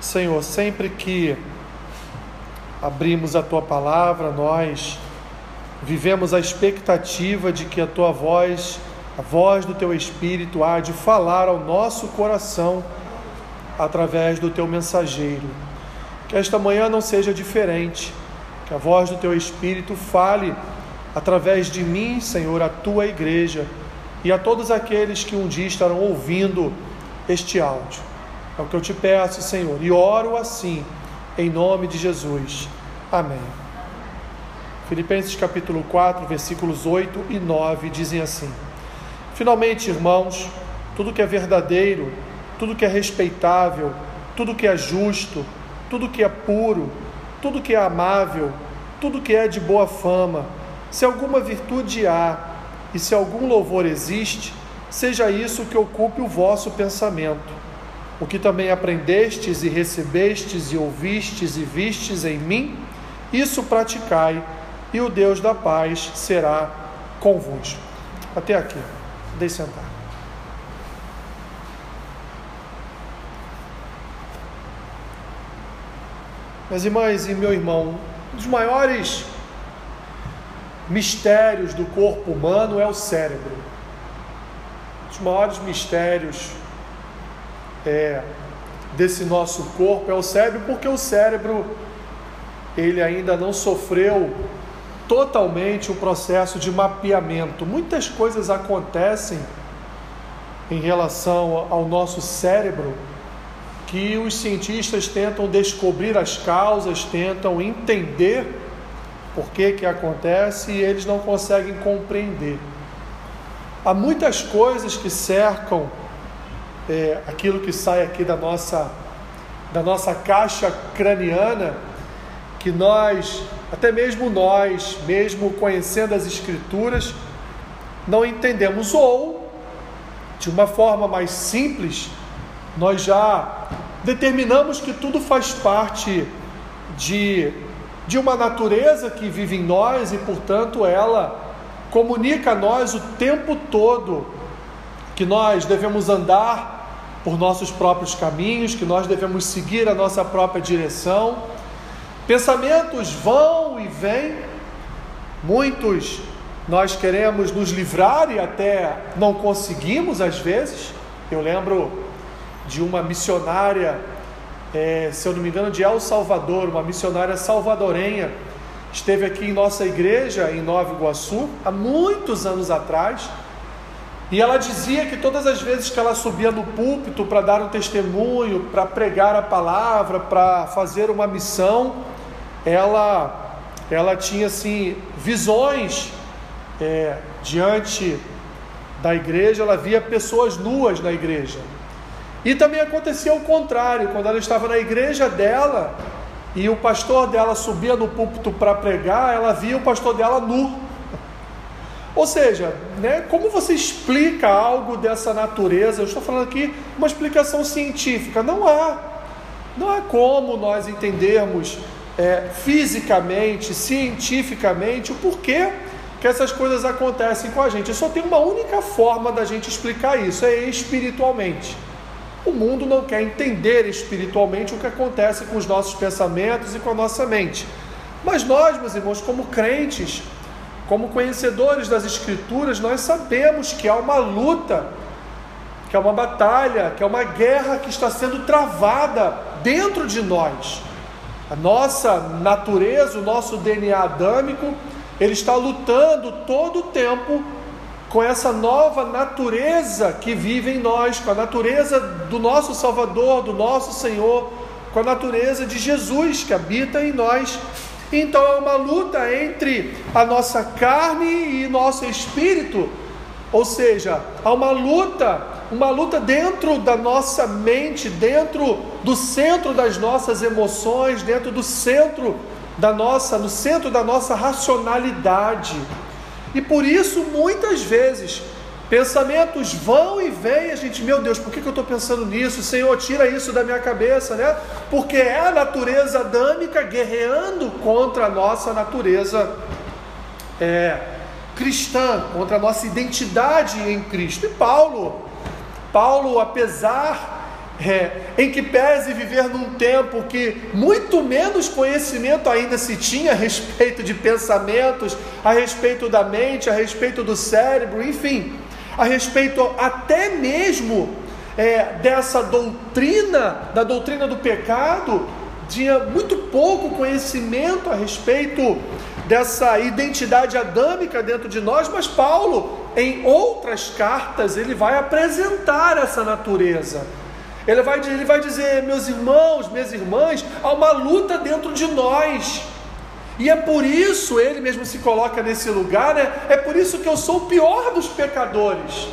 Senhor, sempre que abrimos a tua palavra, nós vivemos a expectativa de que a tua voz, a voz do teu Espírito, há de falar ao nosso coração através do teu mensageiro. Que esta manhã não seja diferente, que a voz do teu Espírito fale através de mim, Senhor, a tua igreja e a todos aqueles que um dia estarão ouvindo este áudio. É o que eu te peço, Senhor, e oro assim, em nome de Jesus. Amém. Filipenses capítulo 4, versículos 8 e 9 dizem assim: Finalmente, irmãos, tudo que é verdadeiro, tudo que é respeitável, tudo que é justo, tudo que é puro, tudo que é amável, tudo que é de boa fama, se alguma virtude há e se algum louvor existe, seja isso que ocupe o vosso pensamento. O que também aprendestes e recebestes e ouvistes e vistes em mim, isso praticai, e o Deus da paz será convosco. Até aqui. Deixe sentar. Minhas irmãs e meu irmão, um dos maiores mistérios do corpo humano é o cérebro. Um dos maiores mistérios é, desse nosso corpo é o cérebro, porque o cérebro ele ainda não sofreu totalmente o processo de mapeamento. Muitas coisas acontecem em relação ao nosso cérebro que os cientistas tentam descobrir as causas, tentam entender por que que acontece e eles não conseguem compreender. Há muitas coisas que cercam é, aquilo que sai aqui da nossa, da nossa caixa craniana, que nós, até mesmo nós, mesmo conhecendo as Escrituras, não entendemos, ou, de uma forma mais simples, nós já determinamos que tudo faz parte de, de uma natureza que vive em nós e, portanto, ela comunica a nós o tempo todo que nós devemos andar por nossos próprios caminhos, que nós devemos seguir a nossa própria direção. Pensamentos vão e vêm, muitos nós queremos nos livrar e até não conseguimos às vezes. Eu lembro de uma missionária, é, se eu não me engano, de El Salvador, uma missionária salvadorenha, esteve aqui em nossa igreja em Nova Iguaçu há muitos anos atrás e ela dizia que todas as vezes que ela subia no púlpito para dar um testemunho, para pregar a palavra, para fazer uma missão, ela, ela tinha assim visões é, diante da igreja, ela via pessoas nuas na igreja. E também acontecia o contrário, quando ela estava na igreja dela e o pastor dela subia no púlpito para pregar, ela via o pastor dela nu. Ou seja, né, como você explica algo dessa natureza? Eu estou falando aqui uma explicação científica. Não há. Não há como nós entendermos é, fisicamente, cientificamente, o porquê que essas coisas acontecem com a gente. Só tem uma única forma da gente explicar isso, é espiritualmente. O mundo não quer entender espiritualmente o que acontece com os nossos pensamentos e com a nossa mente. Mas nós, meus irmãos, como crentes, como conhecedores das Escrituras, nós sabemos que há uma luta, que há uma batalha, que há uma guerra que está sendo travada dentro de nós. A nossa natureza, o nosso DNA adâmico, ele está lutando todo o tempo com essa nova natureza que vive em nós, com a natureza do nosso Salvador, do nosso Senhor, com a natureza de Jesus que habita em nós então é uma luta entre a nossa carne e nosso espírito, ou seja, há uma luta, uma luta dentro da nossa mente, dentro do centro das nossas emoções, dentro do centro da nossa, no centro da nossa racionalidade. E por isso muitas vezes Pensamentos vão e vêm, a gente, meu Deus, por que, que eu estou pensando nisso? Senhor, tira isso da minha cabeça, né? Porque é a natureza adâmica guerreando contra a nossa natureza é, cristã, contra a nossa identidade em Cristo. E Paulo, Paulo, apesar é, em que pese viver num tempo que muito menos conhecimento ainda se tinha a respeito de pensamentos, a respeito da mente, a respeito do cérebro, enfim, a respeito até mesmo é, dessa doutrina, da doutrina do pecado, tinha muito pouco conhecimento a respeito dessa identidade adâmica dentro de nós, mas Paulo, em outras cartas, ele vai apresentar essa natureza. Ele vai, ele vai dizer, meus irmãos, minhas irmãs, há uma luta dentro de nós. E é por isso, ele mesmo se coloca nesse lugar, né? é por isso que eu sou o pior dos pecadores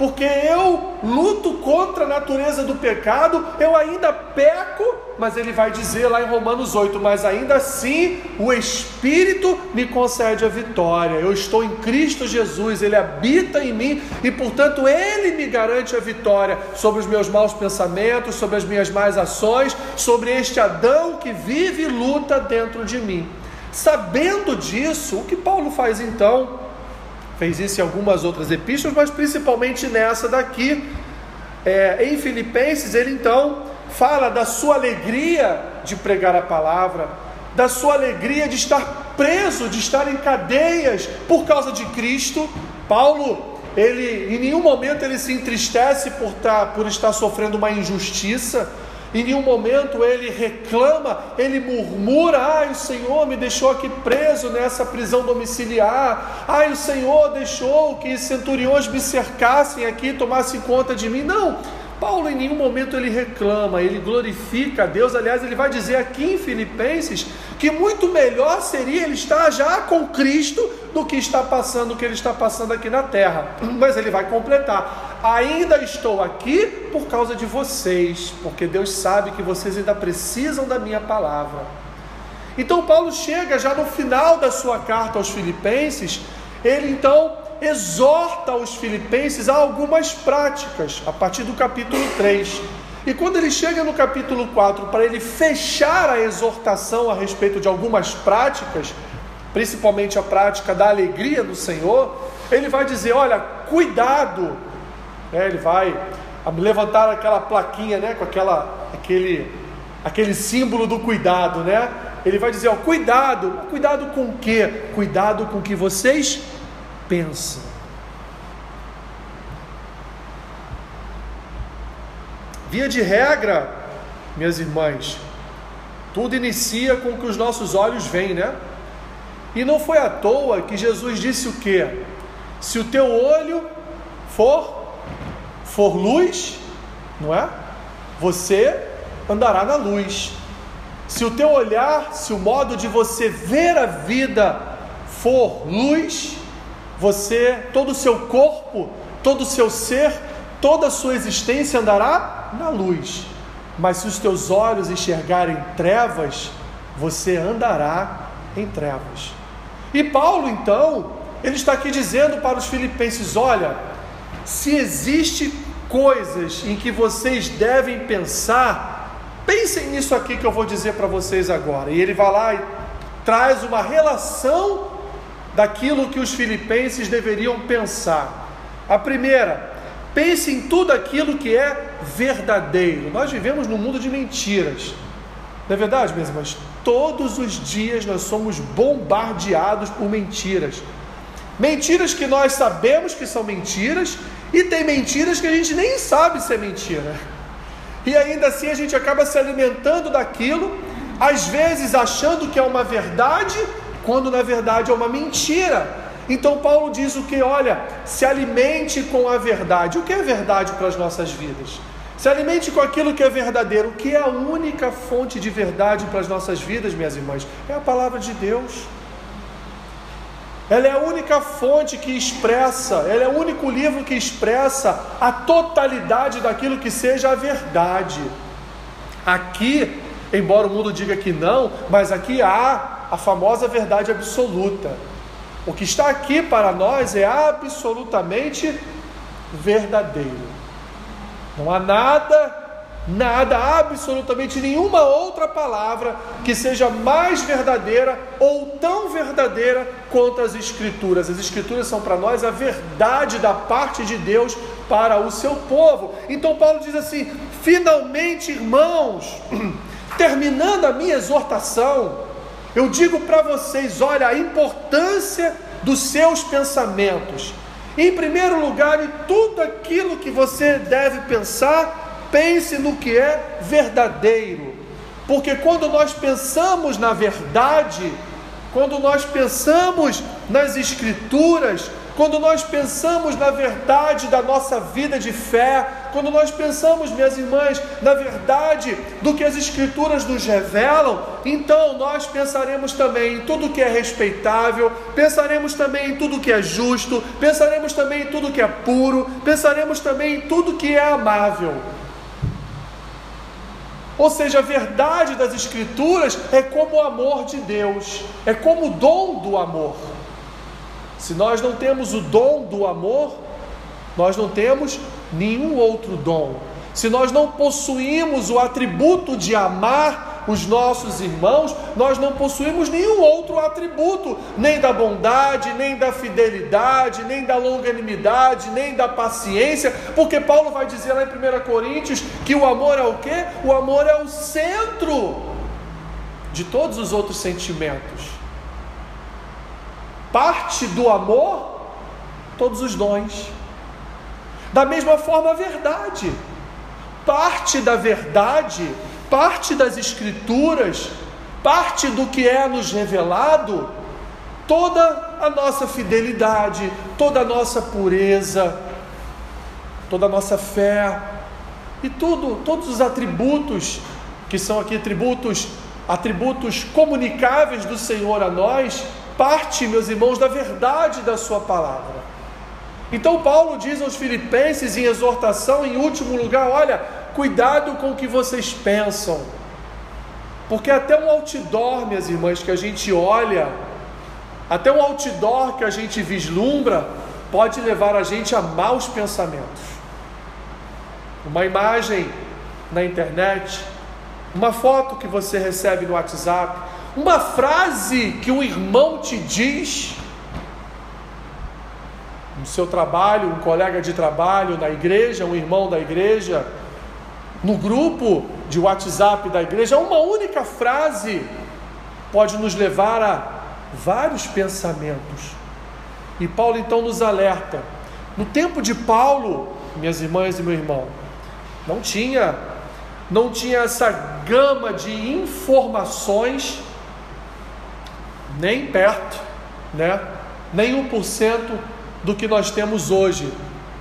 porque eu luto contra a natureza do pecado, eu ainda peco, mas ele vai dizer lá em Romanos 8: Mas ainda assim o Espírito me concede a vitória. Eu estou em Cristo Jesus, Ele habita em mim e, portanto, Ele me garante a vitória sobre os meus maus pensamentos, sobre as minhas más ações, sobre este Adão que vive e luta dentro de mim. Sabendo disso, o que Paulo faz então? Fez isso em algumas outras epístolas, mas principalmente nessa daqui. É, em Filipenses, ele então fala da sua alegria de pregar a palavra, da sua alegria de estar preso, de estar em cadeias por causa de Cristo. Paulo, ele em nenhum momento ele se entristece por, tá, por estar sofrendo uma injustiça, em nenhum momento ele reclama, ele murmura: ai, o Senhor me deixou aqui preso nessa prisão domiciliar, ai, o Senhor deixou que centuriões me cercassem aqui, tomassem conta de mim. Não, Paulo em nenhum momento ele reclama, ele glorifica a Deus. Aliás, ele vai dizer aqui em Filipenses que muito melhor seria ele estar já com Cristo do que está passando o que ele está passando aqui na terra. Mas ele vai completar: ainda estou aqui por causa de vocês, porque Deus sabe que vocês ainda precisam da minha palavra. Então Paulo chega já no final da sua carta aos Filipenses, ele então exorta os filipenses a algumas práticas, a partir do capítulo 3. E quando ele chega no capítulo 4, para ele fechar a exortação a respeito de algumas práticas, principalmente a prática da alegria do Senhor, ele vai dizer: olha, cuidado. É, ele vai levantar aquela plaquinha, né, com aquela, aquele, aquele símbolo do cuidado, né? Ele vai dizer: ó, cuidado, cuidado com o quê? Cuidado com o que vocês pensa. Via de regra, minhas irmãs, tudo inicia com o que os nossos olhos veem, né? E não foi à toa que Jesus disse o quê? Se o teu olho for for luz, não é? Você andará na luz. Se o teu olhar, se o modo de você ver a vida for luz, você, todo o seu corpo, todo o seu ser, toda a sua existência andará na luz. Mas se os teus olhos enxergarem trevas, você andará em trevas. E Paulo, então, ele está aqui dizendo para os filipenses: olha, se existe coisas em que vocês devem pensar, pensem nisso aqui que eu vou dizer para vocês agora. E ele vai lá e traz uma relação daquilo que os filipenses deveriam pensar. A primeira, pense em tudo aquilo que é verdadeiro. Nós vivemos num mundo de mentiras. Não é verdade, meus irmãos? Todos os dias nós somos bombardeados por mentiras. Mentiras que nós sabemos que são mentiras e tem mentiras que a gente nem sabe se é mentira. E ainda assim a gente acaba se alimentando daquilo, às vezes achando que é uma verdade, quando na verdade é uma mentira. Então Paulo diz o que? Olha, se alimente com a verdade. O que é verdade para as nossas vidas? Se alimente com aquilo que é verdadeiro. O que é a única fonte de verdade para as nossas vidas, minhas irmãs? É a palavra de Deus. Ela é a única fonte que expressa, ela é o único livro que expressa a totalidade daquilo que seja a verdade. Aqui, embora o mundo diga que não, mas aqui há a famosa verdade absoluta. O que está aqui para nós é absolutamente verdadeiro. Não há nada, nada, absolutamente nenhuma outra palavra que seja mais verdadeira ou tão verdadeira quanto as Escrituras. As Escrituras são para nós a verdade da parte de Deus para o seu povo. Então Paulo diz assim: finalmente, irmãos, terminando a minha exortação, eu digo para vocês: olha, a importância dos seus pensamentos. Em primeiro lugar, em tudo aquilo que você deve pensar, pense no que é verdadeiro. Porque quando nós pensamos na verdade, quando nós pensamos nas Escrituras, quando nós pensamos na verdade da nossa vida de fé, quando nós pensamos, minhas irmãs, na verdade do que as Escrituras nos revelam, então nós pensaremos também em tudo que é respeitável, pensaremos também em tudo que é justo, pensaremos também em tudo que é puro, pensaremos também em tudo que é amável. Ou seja, a verdade das Escrituras é como o amor de Deus, é como o dom do amor. Se nós não temos o dom do amor, nós não temos nenhum outro dom. Se nós não possuímos o atributo de amar os nossos irmãos, nós não possuímos nenhum outro atributo, nem da bondade, nem da fidelidade, nem da longanimidade, nem da paciência, porque Paulo vai dizer lá em 1 Coríntios que o amor é o que? O amor é o centro de todos os outros sentimentos. Parte do amor, todos os dons. Da mesma forma, a verdade. Parte da verdade, parte das Escrituras, parte do que é nos revelado, toda a nossa fidelidade, toda a nossa pureza, toda a nossa fé e tudo, todos os atributos que são aqui atributos, atributos comunicáveis do Senhor a nós, parte, meus irmãos, da verdade da Sua palavra. Então, Paulo diz aos Filipenses, em exortação, em último lugar: olha, cuidado com o que vocês pensam, porque até um outdoor, minhas irmãs, que a gente olha, até um outdoor que a gente vislumbra, pode levar a gente a maus pensamentos. Uma imagem na internet, uma foto que você recebe no WhatsApp, uma frase que um irmão te diz no seu trabalho, um colega de trabalho, na igreja, um irmão da igreja, no grupo de WhatsApp da igreja, uma única frase pode nos levar a vários pensamentos. E Paulo então nos alerta. No tempo de Paulo, minhas irmãs e meu irmão, não tinha não tinha essa gama de informações nem perto, né? Nem 1% do que nós temos hoje.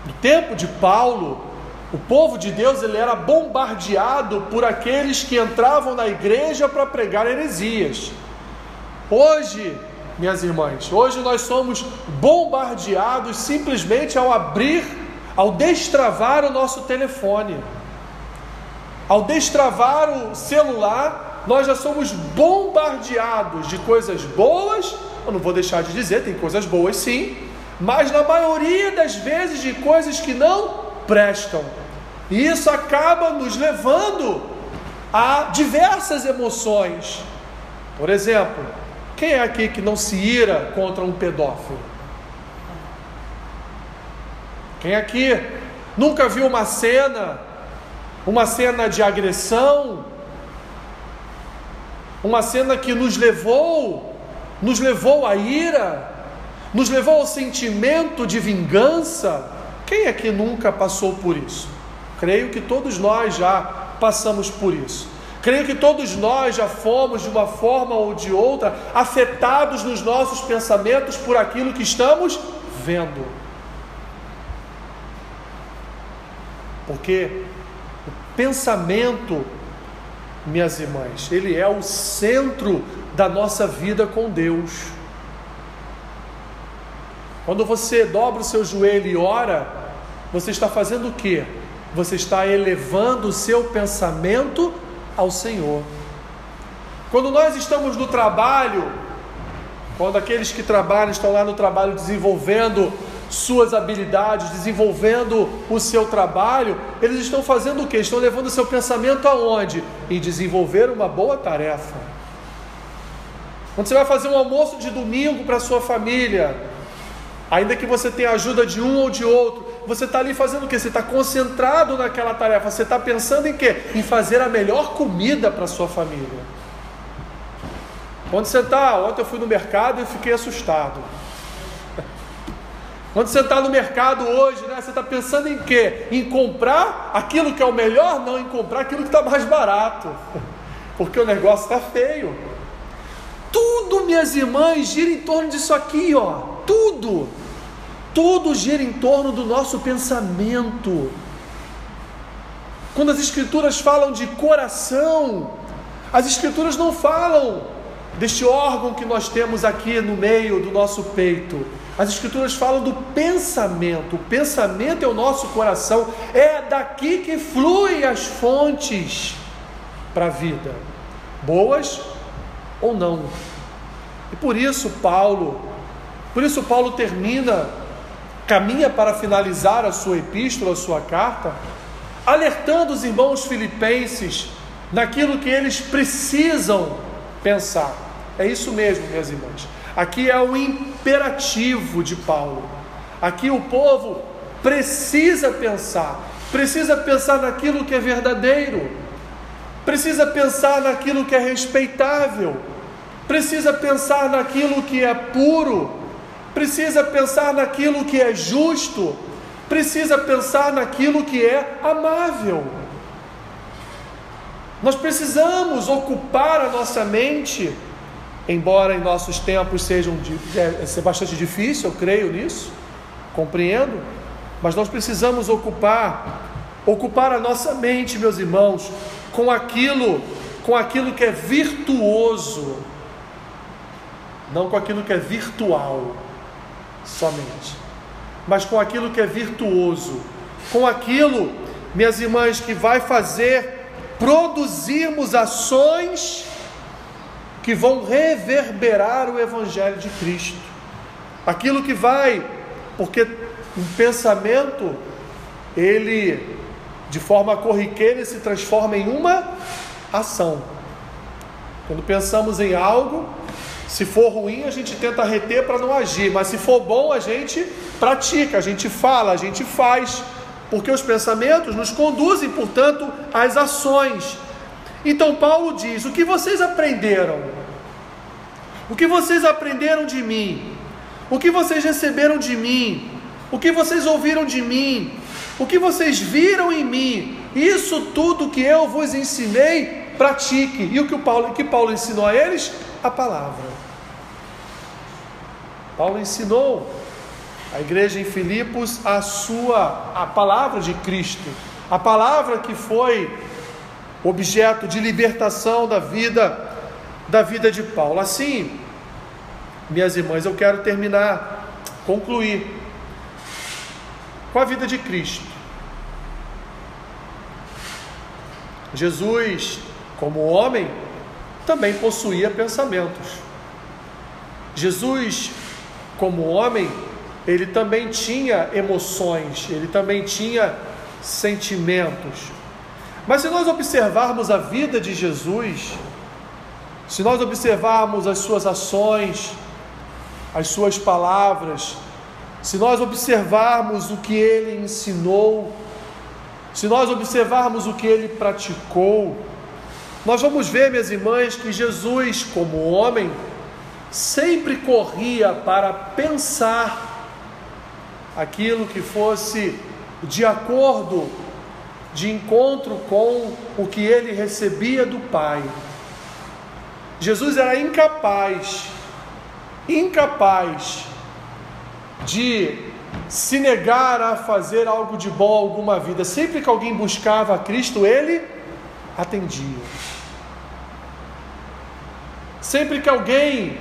No tempo de Paulo, o povo de Deus ele era bombardeado por aqueles que entravam na igreja para pregar heresias. Hoje, minhas irmãs, hoje nós somos bombardeados simplesmente ao abrir, ao destravar o nosso telefone. Ao destravar o celular, nós já somos bombardeados de coisas boas. Eu não vou deixar de dizer, tem coisas boas sim, mas na maioria das vezes de coisas que não prestam. E isso acaba nos levando a diversas emoções. Por exemplo, quem é aqui que não se ira contra um pedófilo? Quem aqui nunca viu uma cena, uma cena de agressão, uma cena que nos levou, nos levou à ira, nos levou ao sentimento de vingança. Quem é que nunca passou por isso? Creio que todos nós já passamos por isso. Creio que todos nós já fomos, de uma forma ou de outra, afetados nos nossos pensamentos por aquilo que estamos vendo. Porque o pensamento minhas irmãs, ele é o centro da nossa vida com Deus. Quando você dobra o seu joelho e ora, você está fazendo o que? Você está elevando o seu pensamento ao Senhor. Quando nós estamos no trabalho, quando aqueles que trabalham estão lá no trabalho desenvolvendo suas habilidades, desenvolvendo o seu trabalho, eles estão fazendo o que? Estão levando o seu pensamento aonde? Em desenvolver uma boa tarefa. Quando você vai fazer um almoço de domingo para sua família, ainda que você tenha ajuda de um ou de outro, você está ali fazendo o quê? Você está concentrado naquela tarefa. Você está pensando em quê? Em fazer a melhor comida para sua família. Onde você está? Ontem eu fui no mercado e fiquei assustado. Quando você está no mercado hoje, né, você está pensando em quê? Em comprar aquilo que é o melhor? Não, em comprar aquilo que está mais barato. Porque o negócio está feio. Tudo, minhas irmãs, gira em torno disso aqui, ó. Tudo. Tudo gira em torno do nosso pensamento. Quando as escrituras falam de coração, as escrituras não falam deste órgão que nós temos aqui no meio do nosso peito. As escrituras falam do pensamento. O pensamento é o nosso coração, é daqui que fluem as fontes para a vida, boas ou não. E por isso Paulo, por isso Paulo termina, caminha para finalizar a sua epístola, a sua carta, alertando os irmãos filipenses naquilo que eles precisam pensar. É isso mesmo, minhas irmãs. Aqui é o imperativo de Paulo. Aqui o povo precisa pensar, precisa pensar naquilo que é verdadeiro, precisa pensar naquilo que é respeitável, precisa pensar naquilo que é puro, precisa pensar naquilo que é justo, precisa pensar naquilo que é amável. Nós precisamos ocupar a nossa mente embora em nossos tempos sejam é, é bastante difícil, eu creio nisso, compreendo, mas nós precisamos ocupar, ocupar a nossa mente, meus irmãos, com aquilo, com aquilo que é virtuoso, não com aquilo que é virtual somente, mas com aquilo que é virtuoso, com aquilo, minhas irmãs, que vai fazer produzirmos ações que vão reverberar o Evangelho de Cristo. Aquilo que vai, porque um pensamento, ele, de forma corriqueira, se transforma em uma ação. Quando pensamos em algo, se for ruim, a gente tenta reter para não agir, mas se for bom, a gente pratica, a gente fala, a gente faz, porque os pensamentos nos conduzem, portanto, às ações. Então Paulo diz: o que vocês aprenderam? O que vocês aprenderam de mim? O que vocês receberam de mim? O que vocês ouviram de mim? O que vocês viram em mim? Isso tudo que eu vos ensinei, pratique. E o que, o Paulo, que Paulo ensinou a eles? A palavra. Paulo ensinou a igreja em Filipos a sua a palavra de Cristo, a palavra que foi objeto de libertação da vida da vida de Paulo. Assim, minhas irmãs, eu quero terminar, concluir com a vida de Cristo. Jesus, como homem, também possuía pensamentos. Jesus, como homem, ele também tinha emoções, ele também tinha sentimentos. Mas se nós observarmos a vida de Jesus, se nós observarmos as suas ações, as suas palavras, se nós observarmos o que ele ensinou, se nós observarmos o que ele praticou, nós vamos ver, minhas irmãs, que Jesus, como homem, sempre corria para pensar aquilo que fosse de acordo, de encontro com o que ele recebia do Pai. Jesus era incapaz, incapaz de se negar a fazer algo de bom alguma vida. Sempre que alguém buscava a Cristo, ele atendia. Sempre que alguém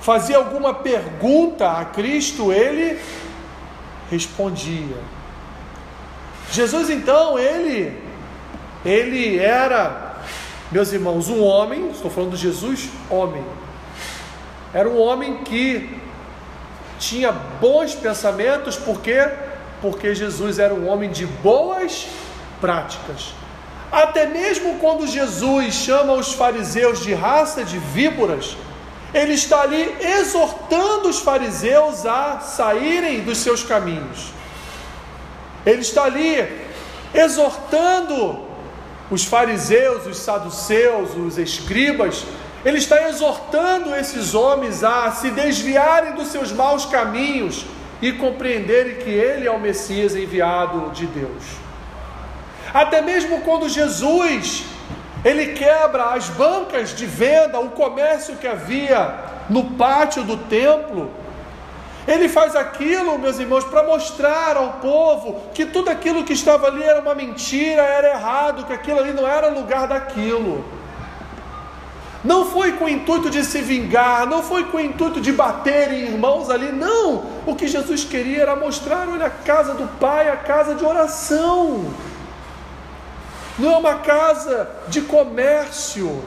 fazia alguma pergunta a Cristo, ele respondia. Jesus então, ele ele era meus irmãos, um homem, estou falando de Jesus, homem, era um homem que tinha bons pensamentos, por quê? Porque Jesus era um homem de boas práticas. Até mesmo quando Jesus chama os fariseus de raça de víboras, ele está ali exortando os fariseus a saírem dos seus caminhos. Ele está ali exortando os fariseus, os saduceus, os escribas, ele está exortando esses homens a se desviarem dos seus maus caminhos e compreenderem que ele é o Messias enviado de Deus. Até mesmo quando Jesus ele quebra as bancas de venda, o comércio que havia no pátio do templo, ele faz aquilo, meus irmãos, para mostrar ao povo que tudo aquilo que estava ali era uma mentira, era errado, que aquilo ali não era lugar daquilo. Não foi com o intuito de se vingar, não foi com o intuito de bater em irmãos ali, não. O que Jesus queria era mostrar: olha, a casa do Pai, a casa de oração. Não é uma casa de comércio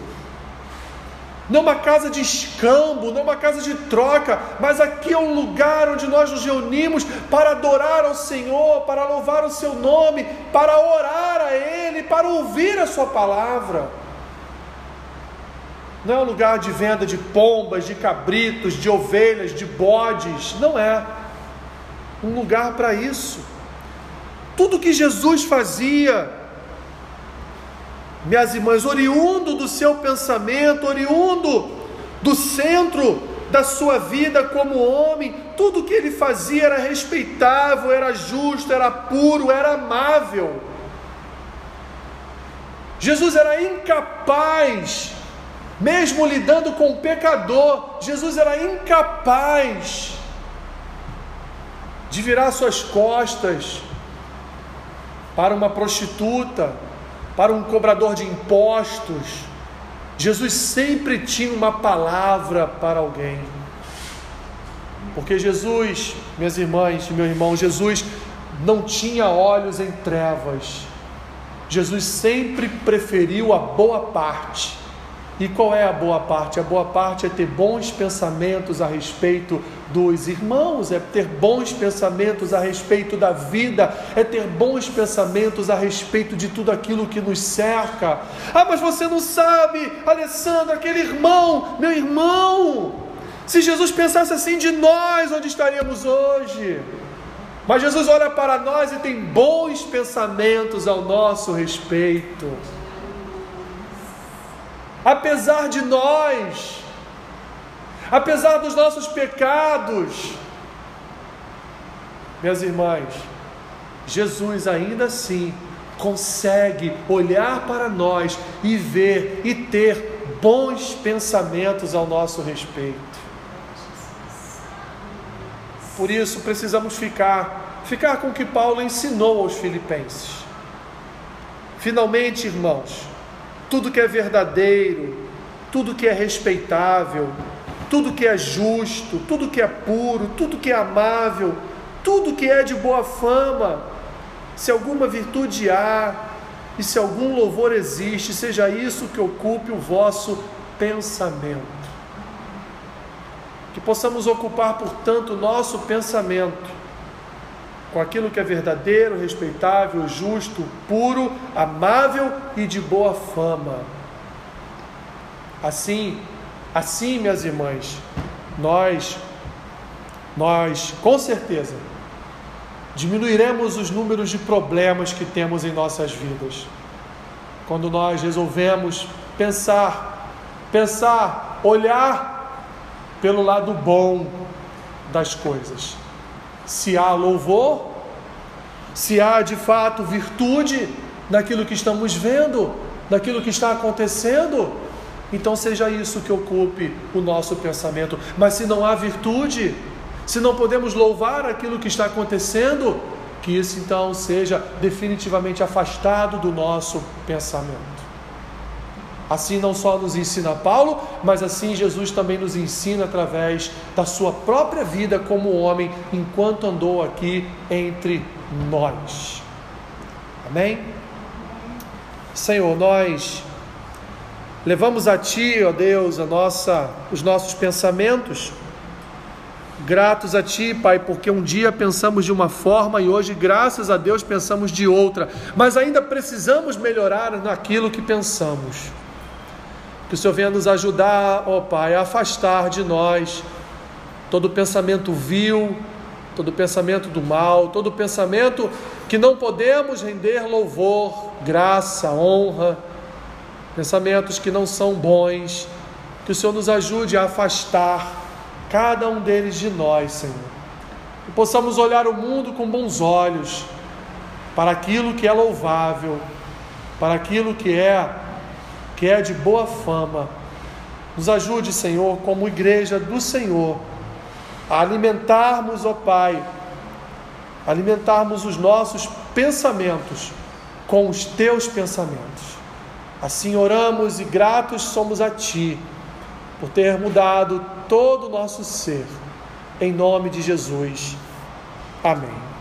não uma casa de escambo, não uma casa de troca, mas aqui é um lugar onde nós nos reunimos para adorar ao Senhor, para louvar o seu nome, para orar a Ele, para ouvir a Sua palavra. Não é um lugar de venda de pombas, de cabritos, de ovelhas, de bodes, não é. Um lugar para isso. Tudo que Jesus fazia, minhas irmãs, oriundo do seu pensamento, oriundo do centro da sua vida como homem, tudo que ele fazia era respeitável, era justo, era puro, era amável. Jesus era incapaz, mesmo lidando com o pecador, Jesus era incapaz de virar suas costas para uma prostituta, para um cobrador de impostos. Jesus sempre tinha uma palavra para alguém. Porque Jesus, minhas irmãs e meu irmão, Jesus não tinha olhos em trevas. Jesus sempre preferiu a boa parte. E qual é a boa parte? A boa parte é ter bons pensamentos a respeito dos irmãos, é ter bons pensamentos a respeito da vida, é ter bons pensamentos a respeito de tudo aquilo que nos cerca. Ah, mas você não sabe, Alessandro, aquele irmão, meu irmão. Se Jesus pensasse assim de nós, onde estaríamos hoje? Mas Jesus olha para nós e tem bons pensamentos ao nosso respeito apesar de nós, apesar dos nossos pecados, minhas irmãs, Jesus ainda assim consegue olhar para nós e ver e ter bons pensamentos ao nosso respeito. Por isso precisamos ficar, ficar com o que Paulo ensinou aos filipenses. Finalmente, irmãos, tudo que é verdadeiro, tudo que é respeitável, tudo que é justo, tudo que é puro, tudo que é amável, tudo que é de boa fama, se alguma virtude há e se algum louvor existe, seja isso que ocupe o vosso pensamento. Que possamos ocupar, portanto, o nosso pensamento com aquilo que é verdadeiro, respeitável, justo, puro, amável e de boa fama. Assim, assim, minhas irmãs, nós nós com certeza diminuiremos os números de problemas que temos em nossas vidas. Quando nós resolvemos pensar, pensar, olhar pelo lado bom das coisas se há louvor, se há de fato virtude naquilo que estamos vendo, naquilo que está acontecendo, então seja isso que ocupe o nosso pensamento. Mas se não há virtude, se não podemos louvar aquilo que está acontecendo, que isso então seja definitivamente afastado do nosso pensamento. Assim não só nos ensina Paulo, mas assim Jesus também nos ensina através da sua própria vida como homem, enquanto andou aqui entre nós. Amém? Senhor, nós levamos a Ti, ó Deus, a nossa, os nossos pensamentos, gratos a Ti, Pai, porque um dia pensamos de uma forma e hoje, graças a Deus, pensamos de outra, mas ainda precisamos melhorar naquilo que pensamos. Que o Senhor venha nos ajudar, ó Pai, a afastar de nós todo pensamento vil, todo pensamento do mal, todo pensamento que não podemos render louvor, graça, honra, pensamentos que não são bons, que o Senhor nos ajude a afastar cada um deles de nós, Senhor. Que possamos olhar o mundo com bons olhos para aquilo que é louvável, para aquilo que é que é de boa fama. Nos ajude, Senhor, como igreja do Senhor, a alimentarmos, ó Pai, alimentarmos os nossos pensamentos com os teus pensamentos. Assim oramos e gratos somos a Ti por ter mudado todo o nosso ser. Em nome de Jesus. Amém.